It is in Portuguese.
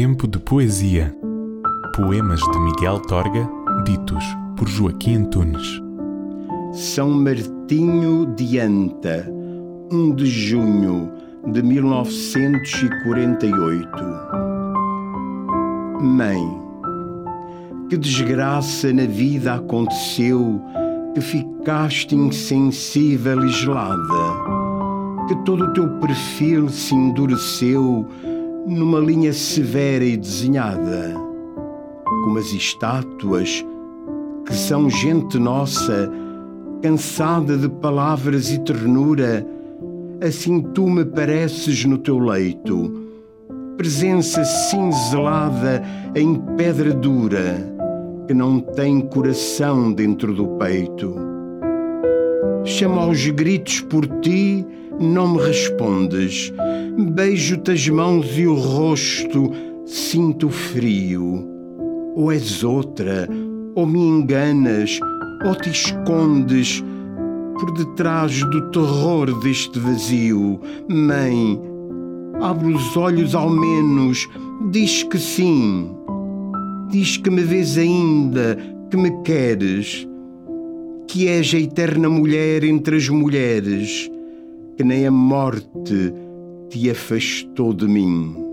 Tempo de Poesia. Poemas de Miguel Torga, ditos por Joaquim Antunes. São Martinho de Anta, 1 de junho de 1948. Mãe, que desgraça na vida aconteceu que ficaste insensível e gelada, que todo o teu perfil se endureceu numa linha severa e desenhada, como as estátuas que são gente nossa, cansada de palavras e ternura, assim tu me pareces no teu leito, presença cinzelada em pedra dura, que não tem coração dentro do peito. Chamo aos gritos por ti, não me respondes. Beijo-te as mãos e o rosto, sinto frio. Ou és outra, ou me enganas, ou te escondes por detrás do terror deste vazio. Mãe, abre os olhos ao menos, diz que sim. Diz que me vês ainda, que me queres, que és a eterna mulher entre as mulheres, que nem a morte te afastou de mim.